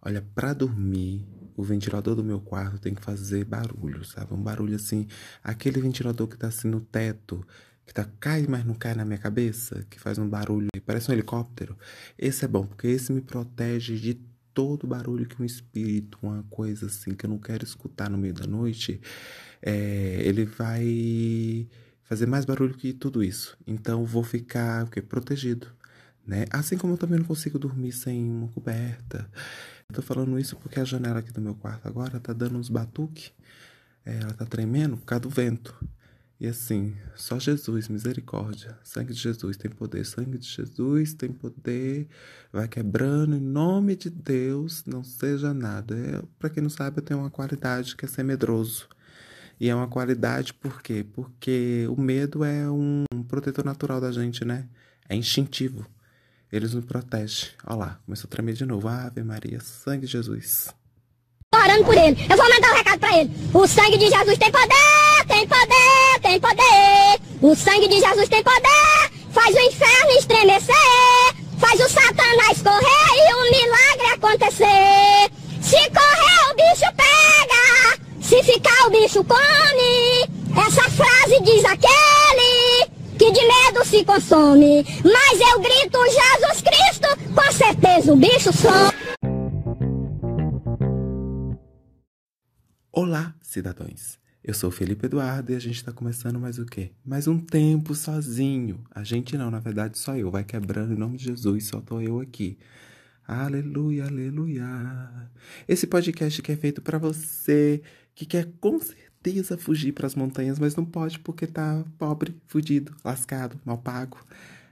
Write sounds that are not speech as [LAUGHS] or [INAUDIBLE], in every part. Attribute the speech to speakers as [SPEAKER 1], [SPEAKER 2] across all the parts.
[SPEAKER 1] Olha, para dormir, o ventilador do meu quarto tem que fazer barulho, sabe? Um barulho assim, aquele ventilador que tá assim no teto, que tá cai, mas não cai na minha cabeça, que faz um barulho, parece um helicóptero. Esse é bom, porque esse me protege de todo barulho que um espírito, uma coisa assim que eu não quero escutar no meio da noite, é, ele vai fazer mais barulho que tudo isso. Então vou ficar o quê? protegido, né? Assim como eu também não consigo dormir sem uma coberta. Tô falando isso porque a janela aqui do meu quarto agora tá dando uns batuques. É, ela tá tremendo por causa do vento. E assim, só Jesus, misericórdia. Sangue de Jesus tem poder. Sangue de Jesus tem poder. Vai quebrando em nome de Deus. Não seja nada. É, para quem não sabe, eu tenho uma qualidade que é ser medroso. E é uma qualidade por quê? Porque o medo é um protetor natural da gente, né? É instintivo. Eles nos protegem. Olha lá, começou a tremer de novo. Ave Maria, sangue de Jesus.
[SPEAKER 2] Tô orando por ele. Eu vou mandar um recado pra ele. O sangue de Jesus tem poder, tem poder, tem poder. O sangue de Jesus tem poder. Faz o inferno estremecer. Faz o satanás correr e o milagre acontecer. Se correr, o bicho pega. Se ficar, o bicho come. Essa frase diz aquele se consome. Mas eu grito Jesus Cristo, com certeza o bicho some.
[SPEAKER 1] Olá, cidadãos. Eu sou Felipe Eduardo e a gente está começando mais o quê? Mais um tempo sozinho. A gente não, na verdade só eu. Vai quebrando em nome de Jesus, só tô eu aqui. Aleluia, aleluia. Esse podcast que é feito para você que quer com certeza fugir para as montanhas, mas não pode porque tá pobre, fudido, lascado, mal pago.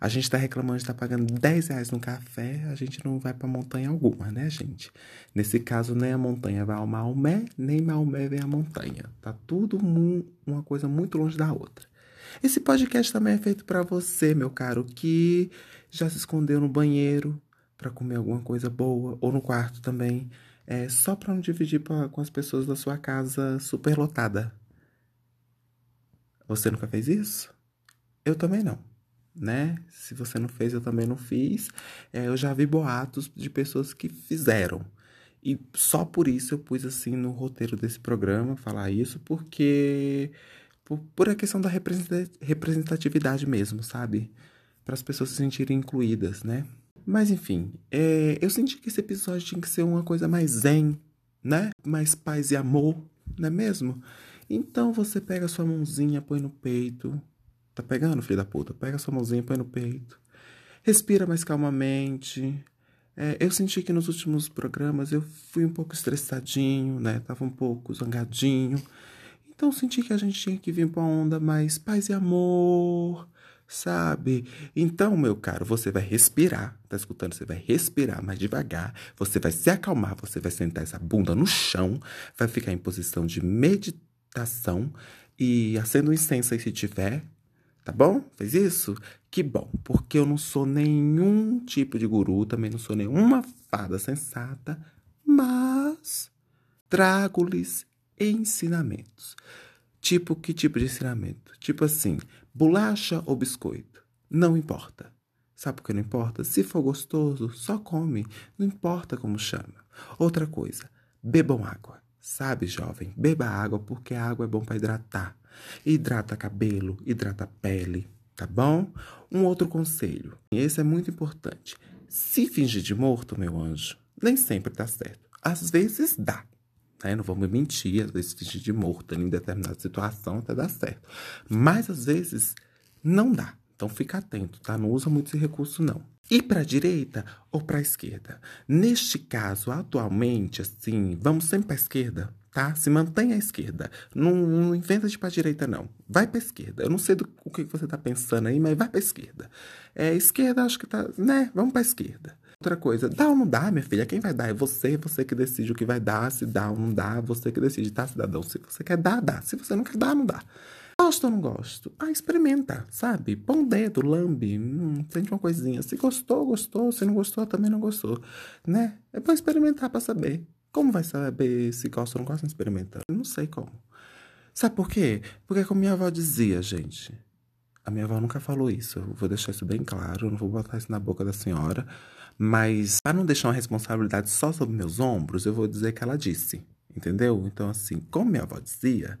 [SPEAKER 1] A gente tá reclamando de estar tá pagando 10 reais no café, a gente não vai para montanha alguma, né, gente? Nesse caso, nem a montanha vai ao Maomé, nem Maomé vem à montanha. Tá tudo uma coisa muito longe da outra. Esse podcast também é feito para você, meu caro, que já se escondeu no banheiro para comer alguma coisa boa, ou no quarto também, é, só para não dividir pra, com as pessoas da sua casa superlotada. Você nunca fez isso? Eu também não né? Se você não fez, eu também não fiz. É, eu já vi boatos de pessoas que fizeram. E só por isso eu pus assim no roteiro desse programa falar isso, porque. Por, por a questão da representatividade mesmo, sabe? Para as pessoas se sentirem incluídas, né? Mas enfim, é, eu senti que esse episódio tinha que ser uma coisa mais zen, né? Mais paz e amor, não é mesmo? Então você pega sua mãozinha, põe no peito, Tá pegando, filho da puta? Pega sua mãozinha, põe no peito. Respira mais calmamente. É, eu senti que nos últimos programas eu fui um pouco estressadinho, né? Tava um pouco zangadinho. Então senti que a gente tinha que vir pra onda mais paz e amor, sabe? Então, meu caro, você vai respirar. Tá escutando? Você vai respirar mais devagar. Você vai se acalmar. Você vai sentar essa bunda no chão. Vai ficar em posição de meditação. E acenda um incenso aí se tiver. Tá bom? Fez isso? Que bom, porque eu não sou nenhum tipo de guru, também não sou nenhuma fada sensata, mas trago-lhes ensinamentos. Tipo, que tipo de ensinamento? Tipo assim, bolacha ou biscoito? Não importa. Sabe por que não importa? Se for gostoso, só come. Não importa como chama. Outra coisa, bebam água. Sabe, jovem, beba água porque a água é bom para hidratar. Hidrata cabelo, hidrata pele, tá bom? Um outro conselho, esse é muito importante. Se fingir de morto, meu anjo, nem sempre dá certo. Às vezes dá, né? Não vamos mentir, às vezes fingir de morto em determinada situação até dá certo. Mas às vezes não dá. Então fica atento, tá? Não usa muito esse recurso, não. E para a direita ou para a esquerda? Neste caso, atualmente, assim, vamos sempre para a esquerda, tá? Se mantém à esquerda. Não, não inventa de para direita, não. Vai para a esquerda. Eu não sei do o que você tá pensando aí, mas vai para a esquerda. É, esquerda, acho que tá, né? Vamos para a esquerda. Outra coisa, dá ou não dá, minha filha? Quem vai dar? É você, você que decide o que vai dar, se dá ou não dá, você que decide, tá, cidadão? Se você quer dar, dá. Se você não quer dar, não dá. Gosto ou não gosto? Ah, experimenta, sabe? Põe um dedo, lambe, hum, sente uma coisinha. Se gostou, gostou. Se não gostou, também não gostou, né? É bom experimentar para saber. Como vai saber se gosta ou não gosta experimentando? Não sei como. Sabe por quê? Porque como minha avó dizia, gente. A minha avó nunca falou isso. Eu vou deixar isso bem claro. Não vou botar isso na boca da senhora. Mas, para não deixar uma responsabilidade só sobre meus ombros, eu vou dizer que ela disse. Entendeu? Então, assim, como minha avó dizia,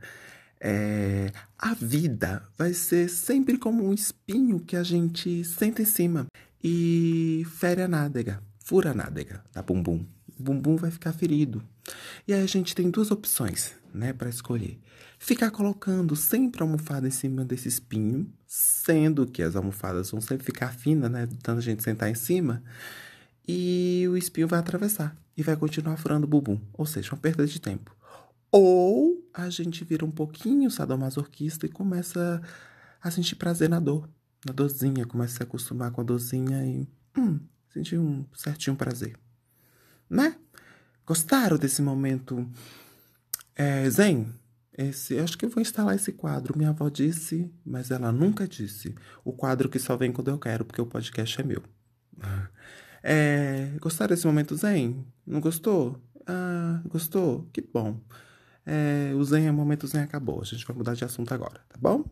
[SPEAKER 1] é, a vida vai ser sempre como um espinho que a gente senta em cima e fere a nádega, fura a nádega da bumbum. O bumbum vai ficar ferido. E aí a gente tem duas opções, né, para escolher. Ficar colocando sempre a almofada em cima desse espinho, sendo que as almofadas vão sempre ficar finas, né, tanto a gente sentar em cima, e o espinho vai atravessar e vai continuar furando o bumbum, ou seja, uma perda de tempo. Ou a gente vira um pouquinho sadomasoquista e começa a sentir prazer na dor, na dorzinha, começa a se acostumar com a dorzinha e hum, sentir um certinho prazer. Né? Gostaram desse momento é, zen? Esse, acho que eu vou instalar esse quadro. Minha avó disse, mas ela nunca disse. O quadro que só vem quando eu quero, porque o podcast é meu. [LAUGHS] É, gostaram desse momento zen? Não gostou? Ah, gostou? Que bom. É, o Zen é o momento Zen acabou. A gente vai mudar de assunto agora, tá bom?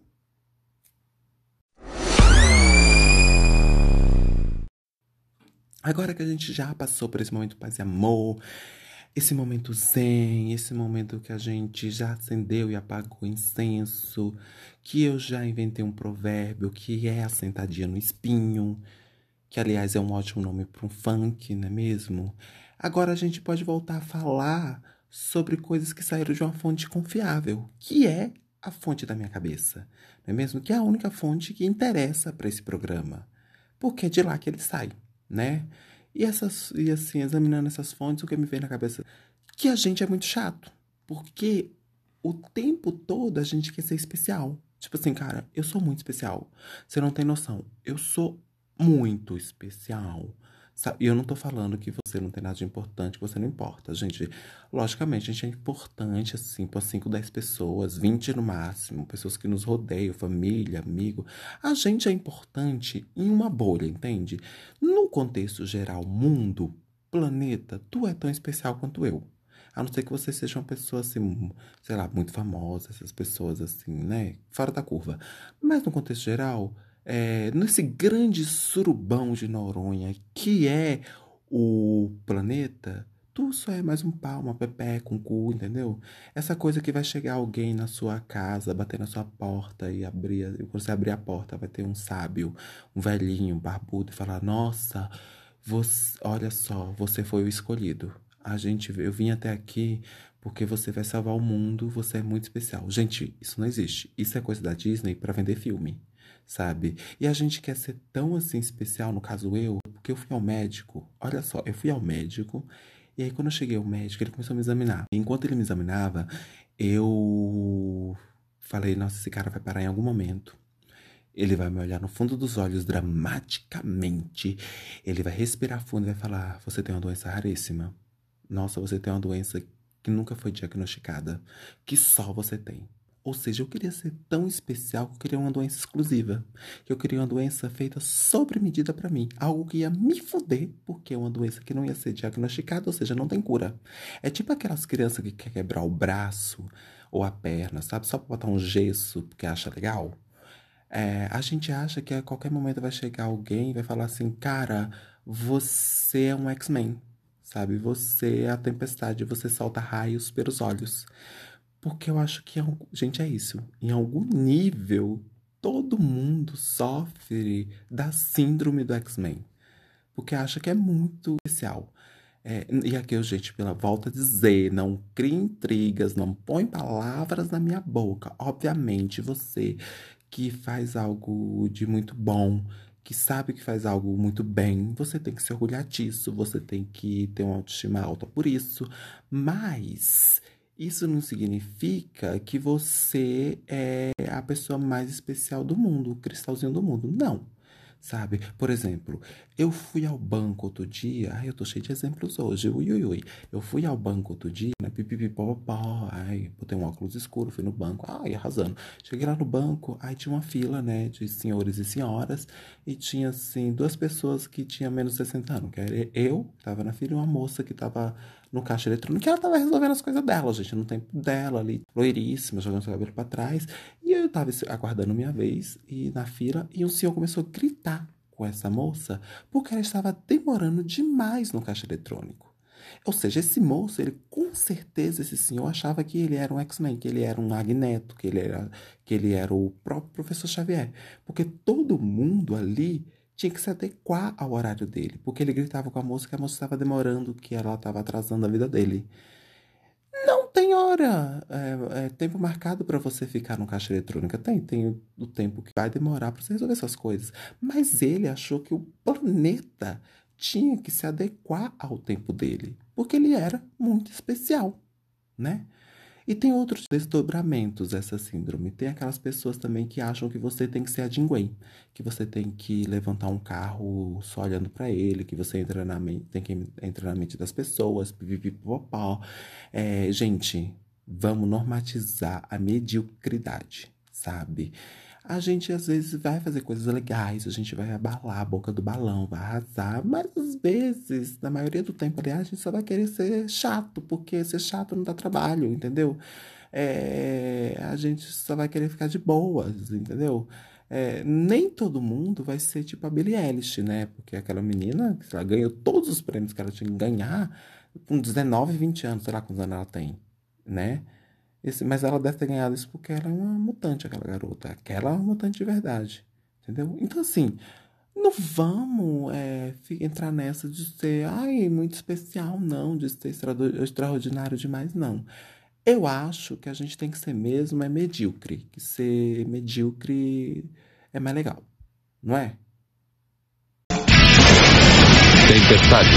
[SPEAKER 1] Agora que a gente já passou por esse momento paz e amor, esse momento zen, esse momento que a gente já acendeu e apagou incenso, que eu já inventei um provérbio que é a sentadinha no espinho, que aliás é um ótimo nome para um funk, não é mesmo? Agora a gente pode voltar a falar sobre coisas que saíram de uma fonte confiável, que é a fonte da minha cabeça, não é mesmo? Que é a única fonte que interessa para esse programa, porque é de lá que ele sai, né? E, essas, e assim, examinando essas fontes, o que me vem na cabeça? Que a gente é muito chato, porque o tempo todo a gente quer ser especial. Tipo assim, cara, eu sou muito especial. Você não tem noção. Eu sou muito especial. E eu não tô falando que você não tem nada de importante, que você não importa. Gente, logicamente, a gente é importante, assim, para 5, 10 pessoas, 20 no máximo, pessoas que nos rodeiam, família, amigo. A gente é importante em uma bolha, entende? No contexto geral, mundo, planeta, tu é tão especial quanto eu. A não ser que você seja uma pessoa, assim, sei lá, muito famosa, essas pessoas, assim, né? Fora da curva. Mas no contexto geral é, nesse grande surubão de Noronha que é o planeta, tu só é mais um pau, uma com cu, entendeu? Essa coisa que vai chegar alguém na sua casa, bater na sua porta e abrir, quando você abrir a porta, vai ter um sábio, um velhinho, um barbudo e falar: "Nossa, você, olha só, você foi o escolhido. A gente, eu vim até aqui porque você vai salvar o mundo, você é muito especial". Gente, isso não existe. Isso é coisa da Disney para vender filme sabe? E a gente quer ser tão assim especial, no caso eu, porque eu fui ao médico. Olha só, eu fui ao médico e aí quando eu cheguei ao médico, ele começou a me examinar. Enquanto ele me examinava, eu falei, nossa, esse cara vai parar em algum momento. Ele vai me olhar no fundo dos olhos dramaticamente. Ele vai respirar fundo e vai falar: Você tem uma doença raríssima. Nossa, você tem uma doença que nunca foi diagnosticada. Que só você tem. Ou seja, eu queria ser tão especial que eu queria uma doença exclusiva. Que eu queria uma doença feita sobre medida para mim. Algo que ia me foder, porque é uma doença que não ia ser diagnosticada, ou seja, não tem cura. É tipo aquelas crianças que quer quebrar o braço ou a perna, sabe? Só pra botar um gesso porque acha legal. É, a gente acha que a qualquer momento vai chegar alguém e vai falar assim, cara, você é um X-Men, sabe? Você é a tempestade, você solta raios pelos olhos. Porque eu acho que, gente, é isso. Em algum nível, todo mundo sofre da síndrome do X-Men. Porque acha que é muito especial. É, e aqui eu, gente, pela volta a dizer, não crie intrigas, não põe palavras na minha boca. Obviamente, você que faz algo de muito bom, que sabe que faz algo muito bem, você tem que se orgulhar disso, você tem que ter uma autoestima alta por isso. Mas isso não significa que você é a pessoa mais especial do mundo, o cristalzinho do mundo. Não sabe? Por exemplo, eu fui ao banco outro dia, ai, eu tô cheio de exemplos hoje, ui, ui, ui. Eu fui ao banco outro dia, né, pipipipopó, ai, botei um óculos escuro, fui no banco, ai, arrasando. Cheguei lá no banco, aí tinha uma fila, né, de senhores e senhoras, e tinha, assim, duas pessoas que tinham menos de 60 anos, que era eu, que tava na fila, e uma moça que tava no caixa eletrônico, ela tava resolvendo as coisas dela, gente, no tempo dela ali, loiríssima, jogando seu cabelo pra trás, e eu tava aguardando minha vez, e na fila, e um senhor começou a gritar com essa moça porque ela estava demorando demais no caixa eletrônico. Ou seja, esse moço, ele com certeza, esse senhor achava que ele era um X-Men, que ele era um Magneto, que ele era, que ele era o próprio professor Xavier. Porque todo mundo ali tinha que se adequar ao horário dele. Porque ele gritava com a moça que a moça estava demorando, que ela estava atrasando a vida dele. Tem hora, é, é tempo marcado para você ficar no caixa eletrônica. Tem, tem o, o tempo que vai demorar para você resolver essas coisas. Mas ele achou que o planeta tinha que se adequar ao tempo dele, porque ele era muito especial, né? E tem outros desdobramentos dessa síndrome. Tem aquelas pessoas também que acham que você tem que ser a Jinguei, que você tem que levantar um carro só olhando para ele, que você entra na mente, tem que entrar na mente das pessoas, pipipipopó. É, gente, vamos normatizar a mediocridade, sabe? A gente às vezes vai fazer coisas legais, a gente vai abalar a boca do balão, vai arrasar, mas às vezes, na maioria do tempo, aliás, a gente só vai querer ser chato, porque ser chato não dá trabalho, entendeu? É, a gente só vai querer ficar de boas, entendeu? É, nem todo mundo vai ser tipo a Billie Eilish, né? Porque aquela menina, ela ganhou todos os prêmios que ela tinha que ganhar com 19, 20 anos, sei lá quantos anos ela tem, né? Esse, mas ela deve ter ganhado isso porque ela é uma mutante, aquela garota. Aquela é uma mutante de verdade. Entendeu? Então, assim, não vamos é, entrar nessa de ser, ai, muito especial, não, de ser extraordinário demais, não. Eu acho que a gente tem que ser mesmo é medíocre. Que ser medíocre é mais legal. Não é?
[SPEAKER 3] Tempestade.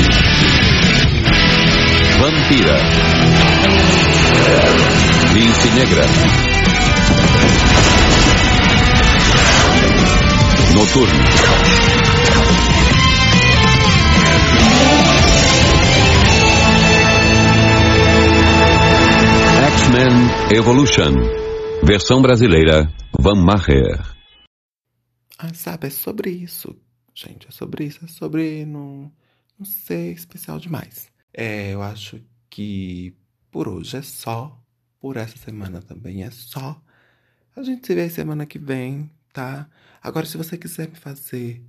[SPEAKER 3] Vampira. Lince Negra. Noturno. X-Men Evolution. Versão brasileira Van Maher.
[SPEAKER 1] Ah, sabe, é sobre isso, gente. É sobre isso. É sobre não, não ser especial demais. É, eu acho que por hoje é só por essa semana também é só. A gente se vê semana que vem, tá? Agora, se você quiser me fazer.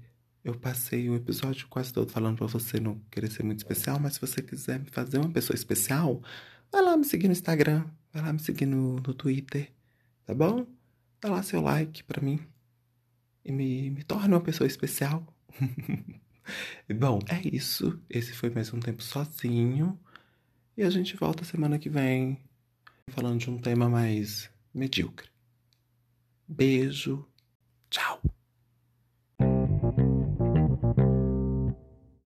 [SPEAKER 1] Eu passei o episódio quase todo falando pra você não querer ser muito especial, mas se você quiser me fazer uma pessoa especial, vai lá me seguir no Instagram, vai lá me seguir no, no Twitter, tá bom? Dá lá seu like pra mim e me, me torne uma pessoa especial. [LAUGHS] bom, é isso. Esse foi mais um tempo sozinho. E a gente volta semana que vem falando de um tema mais medíocre. Beijo, tchau.